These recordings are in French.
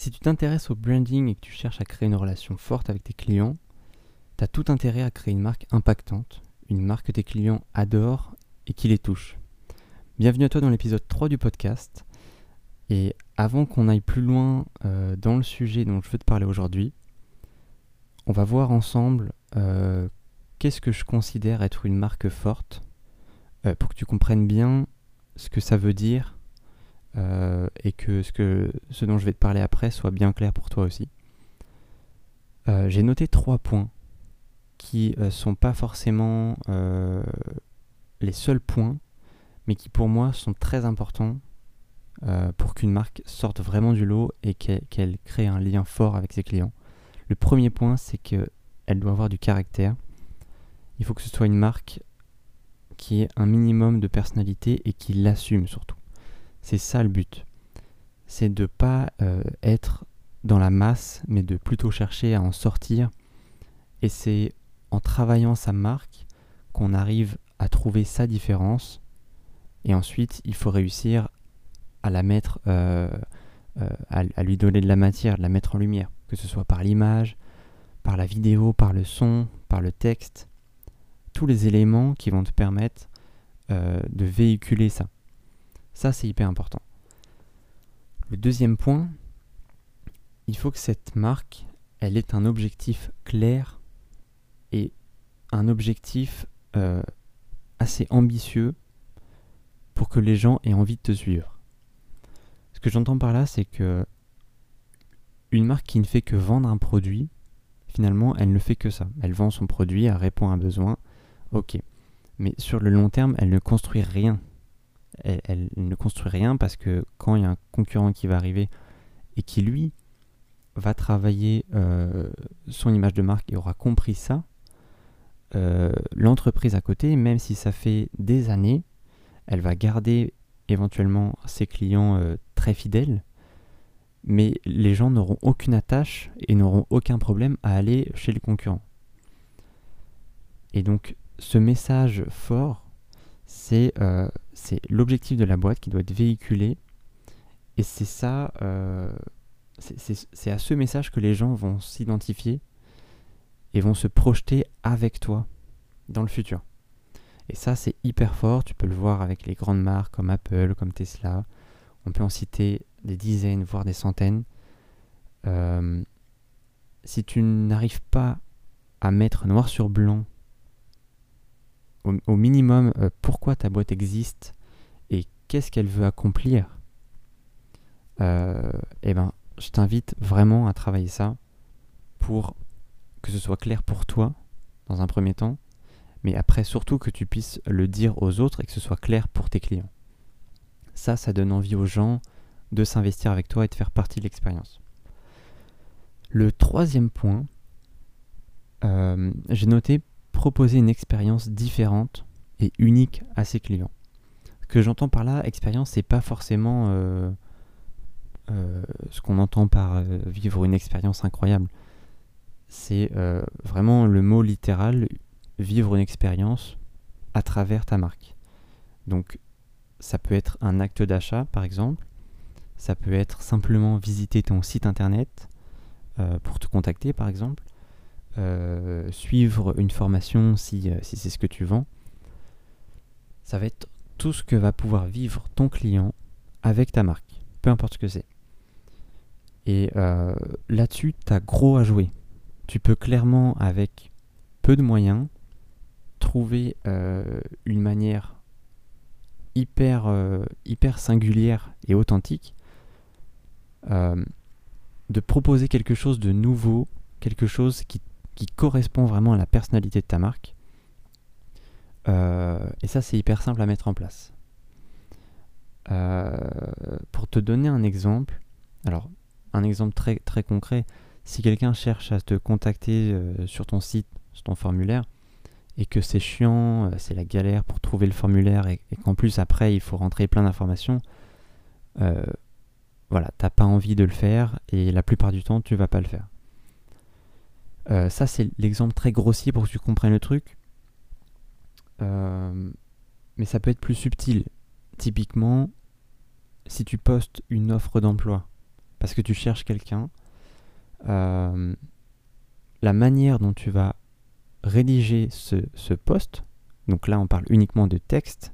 Si tu t'intéresses au branding et que tu cherches à créer une relation forte avec tes clients, tu as tout intérêt à créer une marque impactante, une marque que tes clients adorent et qui les touche. Bienvenue à toi dans l'épisode 3 du podcast. Et avant qu'on aille plus loin euh, dans le sujet dont je veux te parler aujourd'hui, on va voir ensemble euh, qu'est-ce que je considère être une marque forte euh, pour que tu comprennes bien ce que ça veut dire euh, et que ce, dont je vais te parler après soit bien clair pour toi aussi. Euh, j'ai noté trois points qui ne sont pas forcément les seuls points, mais qui pour moi sont très importants pour qu'une marque sorte vraiment du lot et qu'elle crée un lien fort avec ses clients. Le premier point, c'est qu'elle doit avoir du caractère. Il faut que ce soit une marque qui ait un minimum de personnalité et qui l'assume surtout. C'est ça le but. C'est de pas euh, être dans la masse, mais de plutôt chercher à en sortir. Et c'est en travaillant sa marque qu'on arrive à trouver sa différence. Et ensuite, il faut réussir à la mettre, euh, euh, à, lui donner de la matière, de la mettre en lumière, que ce soit par l'image, par la vidéo, par le son, par le texte tous les éléments qui vont te permettre de véhiculer ça. Ça, c'est hyper important. Le deuxième point, il faut que cette marque, elle ait un objectif clair et un objectif euh, assez ambitieux pour que les gens aient envie de te suivre. Ce que j'entends par là, c'est que une marque qui ne fait que vendre un produit, finalement, elle ne fait que ça. Elle vend son produit, elle répond à un besoin, Ok. Mais sur le long terme, elle ne construit rien. Elle, ne construit rien parce que quand il y a un concurrent qui va arriver et qui, lui, va travailler euh, son image de marque et aura compris ça, euh, l'entreprise à côté, même si ça fait des années, elle va garder éventuellement ses clients euh, très fidèles, mais les gens n'auront aucune attache et n'auront aucun problème à aller chez le concurrent. Et donc ce message fort, euh, c'est l'objectif de la boîte qui doit être véhiculé. Et c'est ça, euh, c'est à ce message que les gens vont s'identifier et vont se projeter avec toi dans le futur. Et ça, c'est hyper fort. Tu peux le voir avec les grandes marques comme Apple, comme Tesla. On peut en citer des dizaines, voire des centaines. Euh, si tu n'arrives pas à mettre noir sur blanc au, minimum euh, pourquoi ta boîte existe et qu'est-ce qu'elle veut accomplir, euh, eh ben, je t'invite vraiment à travailler ça pour que ce soit clair pour toi dans un premier temps, mais après surtout que tu puisses le dire aux autres et que ce soit clair pour tes clients. Ça, ça donne envie aux gens de s'investir avec toi et de faire partie de l'expérience. Le troisième point, euh, j'ai noté proposer une expérience différente et unique à ses clients. Ce que j'entends par là, expérience, c'est pas forcément euh, euh, ce qu'on entend par euh, vivre une expérience incroyable. C'est vraiment le mot littéral, vivre une expérience à travers ta marque. Donc, ça peut être un acte d'achat, par exemple. Ça peut être simplement visiter ton site internet pour te contacter, par exemple. Euh, suivre une formation si, euh, si c'est ce que tu vends. Ça va être tout ce que va pouvoir vivre ton client avec ta marque, peu importe ce que c'est. Et euh, là-dessus, tu as gros à jouer. Tu peux clairement, avec peu de moyens, trouver une manière hyper, hyper singulière et authentique de proposer quelque chose de nouveau, quelque chose qui correspond vraiment à la personnalité de ta marque. Euh, et ça, c'est hyper simple à mettre en place. Euh, pour te donner un exemple, alors un exemple très, très concret, si quelqu'un cherche à te contacter euh, sur ton site, sur ton formulaire, et que c'est chiant, c'est la galère pour trouver le formulaire, et, et qu'en plus après il faut rentrer plein d'informations, voilà, t'as pas envie de le faire, et la plupart du temps tu vas pas le faire. Euh, ça, c'est l'exemple très grossier pour que tu comprennes le truc. Euh, mais ça peut être plus subtil. Typiquement, si tu postes une offre d'emploi parce que tu cherches quelqu'un, euh, la manière dont tu vas rédiger ce, ce post, donc là on parle uniquement de texte,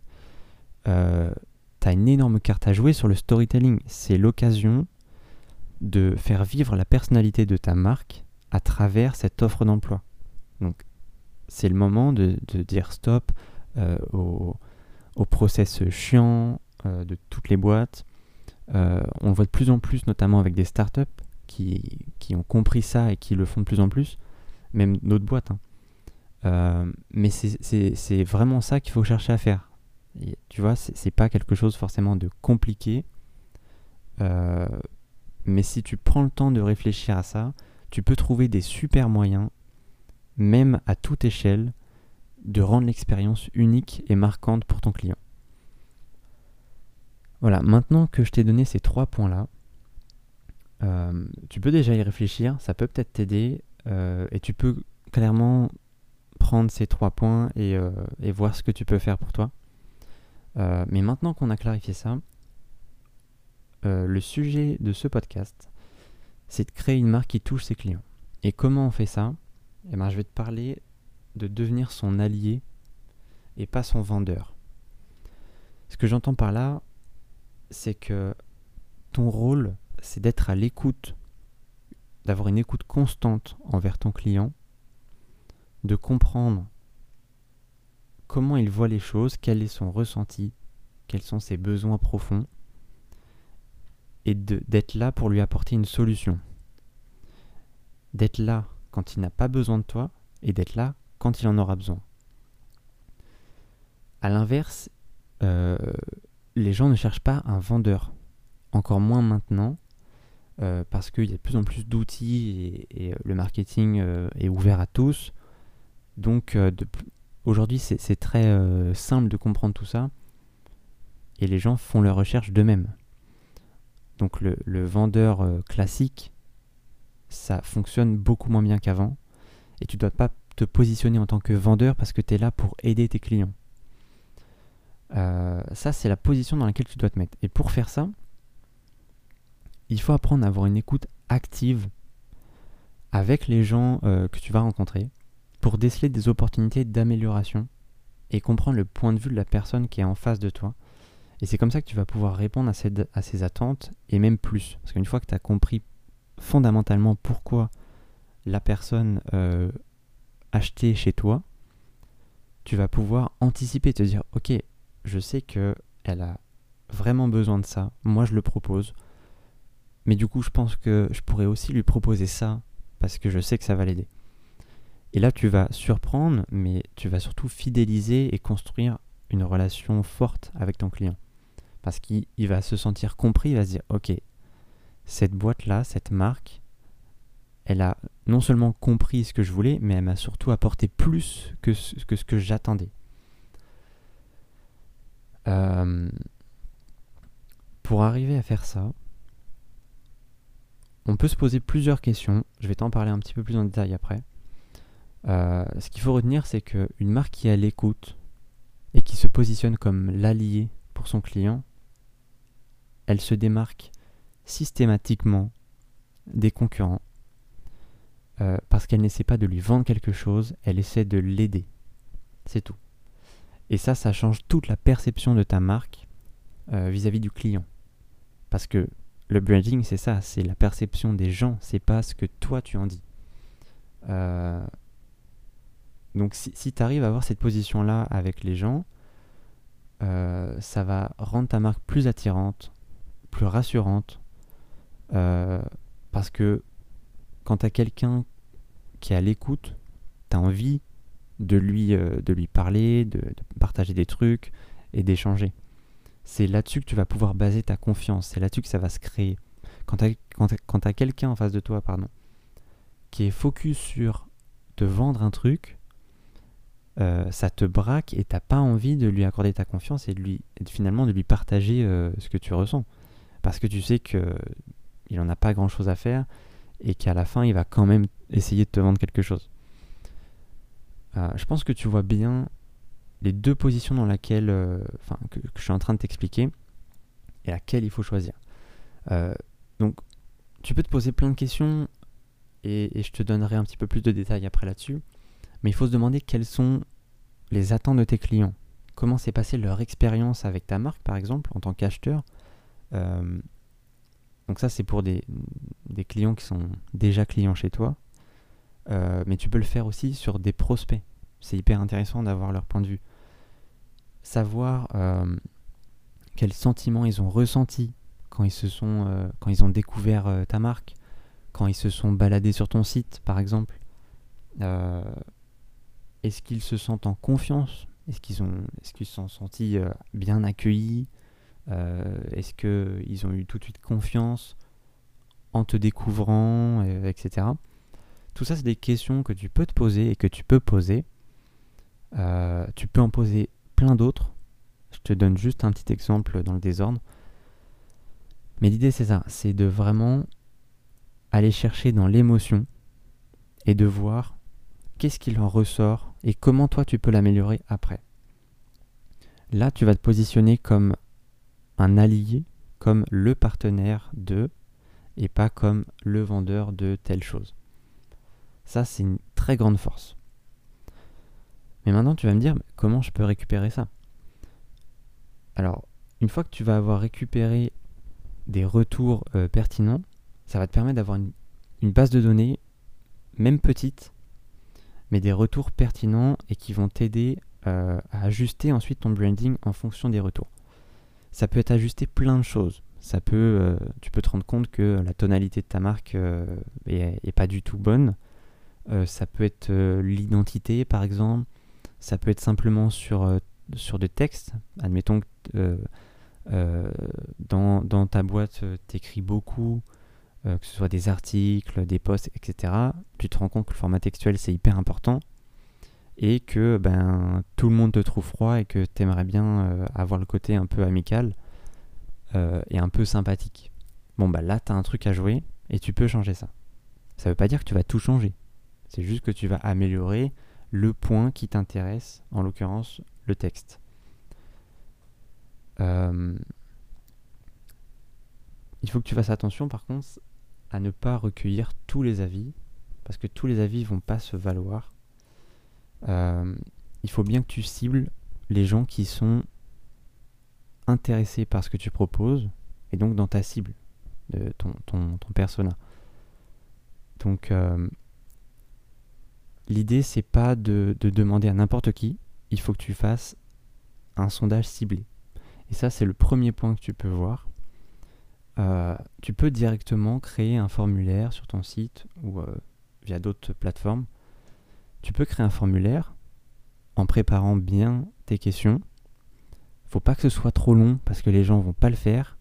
tu as une énorme carte à jouer sur le storytelling. C'est l'occasion de faire vivre la personnalité de ta marque à travers cette offre d'emploi. Donc c'est le moment de, dire stop euh, au, process chiant euh, de toutes les boîtes. Euh, on le voit de plus en plus, notamment avec des startups qui, qui ont compris ça et qui le font de plus en plus, même d'autres boîtes. Hein. mais c'est vraiment ça qu'il faut chercher à faire. tu vois, c'est pas quelque chose forcément de compliqué. mais si tu prends le temps de réfléchir à ça, tu peux trouver des super moyens même à toute échelle, de rendre l'expérience unique et marquante pour ton client. Voilà, maintenant que je t'ai donné ces trois points-là, euh, tu peux déjà y réfléchir, ça peut peut-être t'aider, euh, et tu peux clairement prendre ces trois points et, euh, et, voir ce que tu peux faire pour toi. mais maintenant qu'on a clarifié ça, le sujet de ce podcast, c'est de créer une marque qui touche ses clients. Et comment on fait ça? Eh ben, je vais te parler de devenir son allié et pas son vendeur. Ce que j'entends par là, c'est que ton rôle, c'est d'être à l'écoute, d'avoir une écoute constante envers ton client, de comprendre comment il voit les choses, quel est son ressenti, quels sont ses besoins profonds, et d'être là pour lui apporter une solution. D'être là quand il n'a pas besoin de toi et d'être là quand il en aura besoin. A l'inverse, euh, les gens ne cherchent pas un vendeur, encore moins maintenant, euh, parce qu'il y a de plus en plus d'outils et, euh, le marketing est ouvert à tous. Donc aujourd'hui c'est très simple de comprendre tout ça et les gens font leurs recherches d'eux-mêmes. Donc le vendeur classique ça fonctionne beaucoup moins bien qu'avant. Et tu ne dois pas te positionner en tant que vendeur parce que tu es là pour aider tes clients. Euh, ça, c'est la position dans laquelle tu dois te mettre. Et pour faire ça, il faut apprendre à avoir une écoute active avec les gens euh, que tu vas rencontrer pour déceler des opportunités d'amélioration et comprendre le point de vue de la personne qui est en face de toi. Et c'est comme ça que tu vas pouvoir répondre à, à ces attentes et même plus. Parce qu'une fois que tu as compris fondamentalement pourquoi la personne euh, achetait chez toi, tu vas pouvoir anticiper, te dire ok, je sais que elle a vraiment besoin de ça, moi je le propose, mais du coup je pense que je pourrais aussi lui proposer ça parce que je sais que ça va l'aider. Et là tu vas surprendre, mais tu vas surtout fidéliser et construire une relation forte avec ton client. Parce qu'il va se sentir compris, il va se dire ok, cette boîte-là, cette marque, elle a non seulement compris ce que je voulais, mais elle m'a surtout apporté plus que ce que, j'attendais. Euh, pour arriver à faire ça, on peut se poser plusieurs questions. Je vais t'en parler un petit peu plus en détail après. Euh, ce qu'il faut retenir, c'est qu'une marque qui est à l'écoute et qui se positionne comme l'allié pour son client, elle se démarque systématiquement des concurrents euh, parce qu'elle n'essaie pas de lui vendre quelque chose, elle essaie de l'aider. C'est tout. Et ça, ça change toute la perception de ta marque euh, vis-à-vis du client. Parce que le branding, c'est ça, c'est la perception des gens, c'est pas ce que toi tu en dis. Euh, donc si, si tu arrives à avoir cette position-là avec les gens, ça va rendre ta marque plus attirante, plus rassurante, euh, parce que quand tu as quelqu'un qui est à l'écoute, tu as envie de lui, euh, de lui parler, de, partager des trucs et d'échanger. C'est là-dessus que tu vas pouvoir baser ta confiance, c'est là-dessus que ça va se créer. Quand tu as, quelqu'un en face de toi, pardon, qui est focus sur te vendre un truc, euh, ça te braque et t'as pas envie de lui accorder ta confiance et de lui finalement de lui partager ce que tu ressens parce que tu sais que il n'en a pas grand chose à faire et qu'à la fin il va quand même essayer de te vendre quelque chose. Euh, je pense que tu vois bien les deux positions dans lesquelles, euh, que, je suis en train de t'expliquer et laquelle il faut choisir. Euh, donc, tu peux te poser plein de questions et, je te donnerai un petit peu plus de détails après là-dessus. Mais il faut se demander quelles sont les attentes de tes clients. Comment s'est passée leur expérience avec ta marque, par exemple, en tant qu'acheteur. Euh, donc ça, c'est pour des, clients qui sont déjà clients chez toi. Euh, mais tu peux le faire aussi sur des prospects. C'est hyper intéressant d'avoir leur point de vue. Savoir euh, quels sentiments ils ont ressentis quand ils, se sont, quand ils ont découvert ta marque, quand ils se sont baladés sur ton site, par exemple euh, Est-ce qu'ils se sentent en confiance? Est-ce qu'ils est-ce qu'ils se sont sentis euh, bien accueillis? euh, Est-ce qu'ils ont eu tout de suite confiance en te découvrant, etc. Tout ça, c'est des questions que tu peux te poser et que tu peux poser. tu peux en poser plein d'autres. Je te donne juste un petit exemple dans le désordre. Mais l'idée, c'est ça, c'est de vraiment aller chercher dans l'émotion et de voir qu'est-ce qu'il en ressort et comment toi tu peux l'améliorer après. Là, tu vas te positionner comme un allié, comme le partenaire de, et pas comme le vendeur de telle chose. Ça, c'est une très grande force. Mais maintenant, tu vas me dire, comment je peux récupérer ça? Alors, une fois que tu vas avoir récupéré des retours euh, pertinents, ça va te permettre d'avoir une, base de données, même petite, mais des retours pertinents et qui vont t'aider euh, à ajuster ensuite ton branding en fonction des retours. Ça peut être ajusté plein de choses. Ça peut, euh, tu peux te rendre compte que la tonalité de ta marque euh, est, pas du tout bonne. ça peut être l'identité, par exemple. Ça peut être simplement sur, sur des textes. Admettons que dans, dans, ta boîte, tu écris beaucoup euh, que ce soit des articles, des posts, etc., tu te rends compte que le format textuel c'est hyper important et que ben, tout le monde te trouve froid et que tu aimerais bien euh, avoir le côté un peu amical euh, et un peu sympathique. Bon bah là tu as un truc à jouer et tu peux changer ça. Ça veut pas dire que tu vas tout changer. C'est juste que tu vas améliorer le point qui t'intéresse, en l'occurrence le texte. il faut que tu fasses attention par contre à ne pas recueillir tous les avis, parce que tous les avis vont pas se valoir. Euh, il faut bien que tu cibles les gens qui sont intéressés par ce que tu proposes, et donc dans ta cible, de ton, persona. Donc euh, l'idée c'est pas de, de demander à n'importe qui, il faut que tu fasses un sondage ciblé. Et ça c'est le premier point que tu peux voir. Euh, tu peux directement créer un formulaire sur ton site ou euh, via d'autres plateformes. Tu peux créer un formulaire en préparant bien tes questions. Faut pas que ce soit trop long parce que les gens vont pas le faire.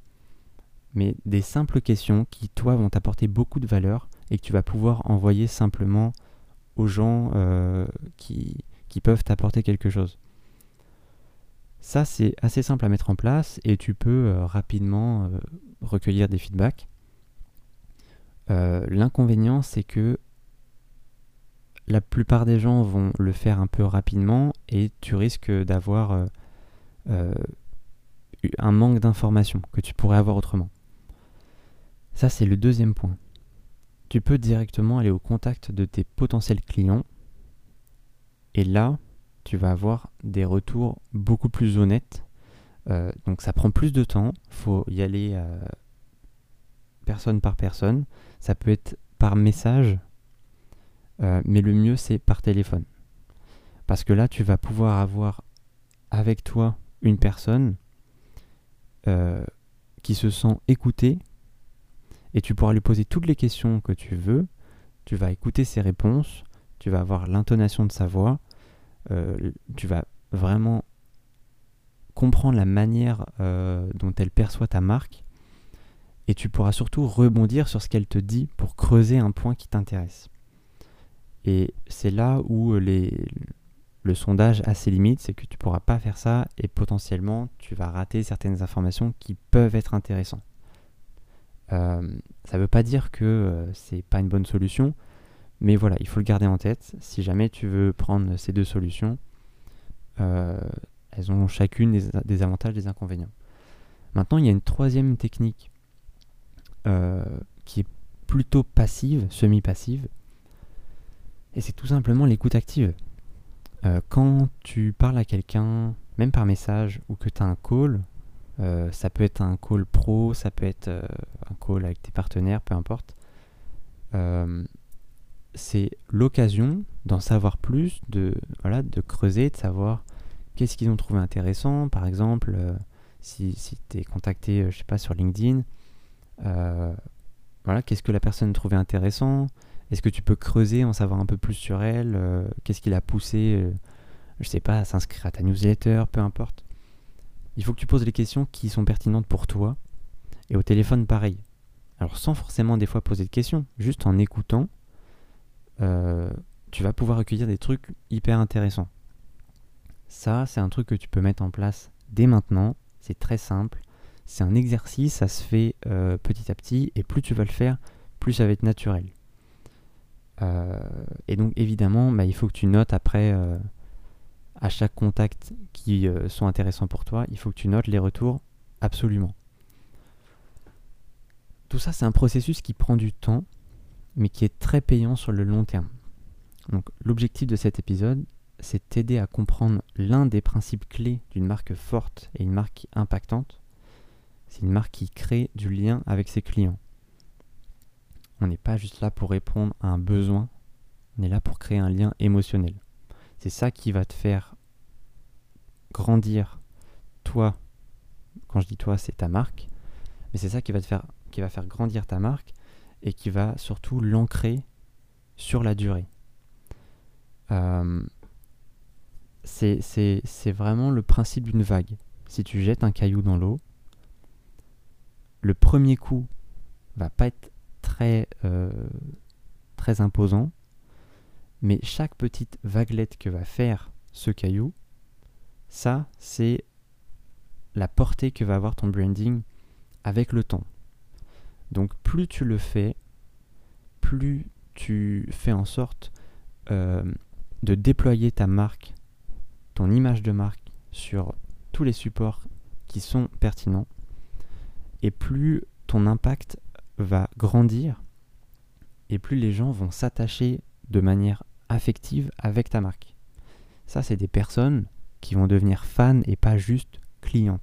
Mais des simples questions qui, toi, vont t'apporter beaucoup de valeur et que tu vas pouvoir envoyer simplement aux gens euh, qui, qui peuvent t'apporter quelque chose. Ça, c'est assez simple à mettre en place et tu peux euh, rapidement euh, recueillir des feedbacks. L'inconvénient, c'est que la plupart des gens vont le faire un peu rapidement et tu risques d'avoir un manque d'informations que tu pourrais avoir autrement. Ça, c'est le deuxième point. Tu peux directement aller au contact de tes potentiels clients et là, tu vas avoir des retours beaucoup plus honnêtes. Euh, donc ça prend plus de temps, faut y aller euh, personne par personne. Ça peut être par message, euh, mais le mieux c'est par téléphone. Parce que là, tu vas pouvoir avoir avec toi une personne qui se sent écoutée et tu pourras lui poser toutes les questions que tu veux. Tu vas écouter ses réponses, tu vas avoir l'intonation de sa voix euh, tu vas vraiment comprendre la manière euh, dont elle perçoit ta marque et tu pourras surtout rebondir sur ce qu'elle te dit pour creuser un point qui t'intéresse. Et c'est là où les, le sondage a ses limites, c'est que tu ne pourras pas faire ça et potentiellement tu vas rater certaines informations qui peuvent être intéressantes. Euh, ça ne veut pas dire que c'est pas une bonne solution, mais voilà, il faut le garder en tête. Si jamais tu veux prendre ces deux solutions, euh, elles ont chacune des, avantages et des inconvénients. Maintenant, il y a une troisième technique euh, qui est plutôt passive, semi-passive. Et c'est tout simplement l'écoute active. Euh, quand tu parles à quelqu'un, même par message, ou que tu as un call, euh, ça peut être un call pro, ça peut être euh, un call avec tes partenaires, peu importe. c'est l'occasion d'en savoir plus, de, voilà, de creuser, de savoir qu'est-ce qu'ils ont trouvé intéressant. Par exemple, si, si tu es contacté, je sais pas, sur LinkedIn, voilà, qu'est-ce que la personne trouvait intéressant Est-ce que tu peux creuser, en savoir un peu plus sur elle Qu'est-ce qui l'a poussé, je sais pas, à s'inscrire à ta newsletter, peu importe. Il faut que tu poses les questions qui sont pertinentes pour toi. Et au téléphone, pareil. Alors sans forcément des fois poser de questions, juste en écoutant, euh, tu vas pouvoir recueillir des trucs hyper intéressants. Ça, c'est un truc que tu peux mettre en place dès maintenant. C'est très simple. C'est un exercice, ça se fait euh, petit à petit, et plus tu vas le faire, plus ça va être naturel. Euh, et donc évidemment, bah, il faut que tu notes après à chaque contact qui euh, sont intéressants pour toi, il faut que tu notes les retours absolument. Tout ça, c'est un processus qui prend du temps, mais qui est très payant sur le long terme. Donc, l'objectif de cet épisode, c'est t'aider à comprendre l'un des principes clés d'une marque forte et une marque impactante. C'est une marque qui crée du lien avec ses clients. On n'est pas juste là pour répondre à un besoin, on est là pour créer un lien émotionnel. C'est ça qui va te faire grandir toi. Quand je dis toi, c'est ta marque. Mais c'est ça qui va faire grandir ta marque et qui va surtout l'ancrer sur la durée. Euh, c'est vraiment le principe d'une vague. Si tu jettes un caillou dans l'eau, le premier coup va pas être très, euh, très imposant, mais chaque petite vaguelette que va faire ce caillou, ça, c'est la portée que va avoir ton branding avec le temps. Donc plus tu le fais, plus tu fais en sorte euh, de déployer ta marque, ton image de marque sur tous les supports qui sont pertinents, et plus ton impact va grandir, et plus les gens vont s'attacher de manière affective avec ta marque. Ça, c'est des personnes qui vont devenir fans et pas juste clients.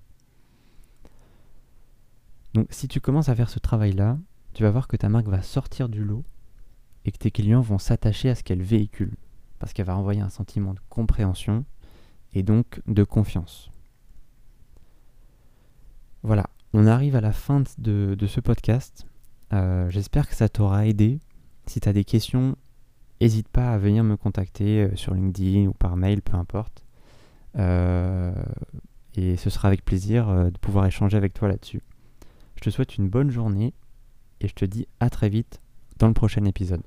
Donc si tu commences à faire ce travail-là, tu vas voir que ta marque va sortir du lot et que tes clients vont s'attacher à ce qu'elle véhicule, parce qu'elle va envoyer un sentiment de compréhension et donc de confiance. Voilà, on arrive à la fin de, ce podcast. Euh, j'espère que ça t'aura aidé. Si tu as des questions, n'hésite pas à venir me contacter euh, sur LinkedIn ou par mail, peu importe. Euh, et ce sera avec plaisir de pouvoir échanger avec toi là-dessus. Je te souhaite une bonne journée et je te dis à très vite dans le prochain épisode.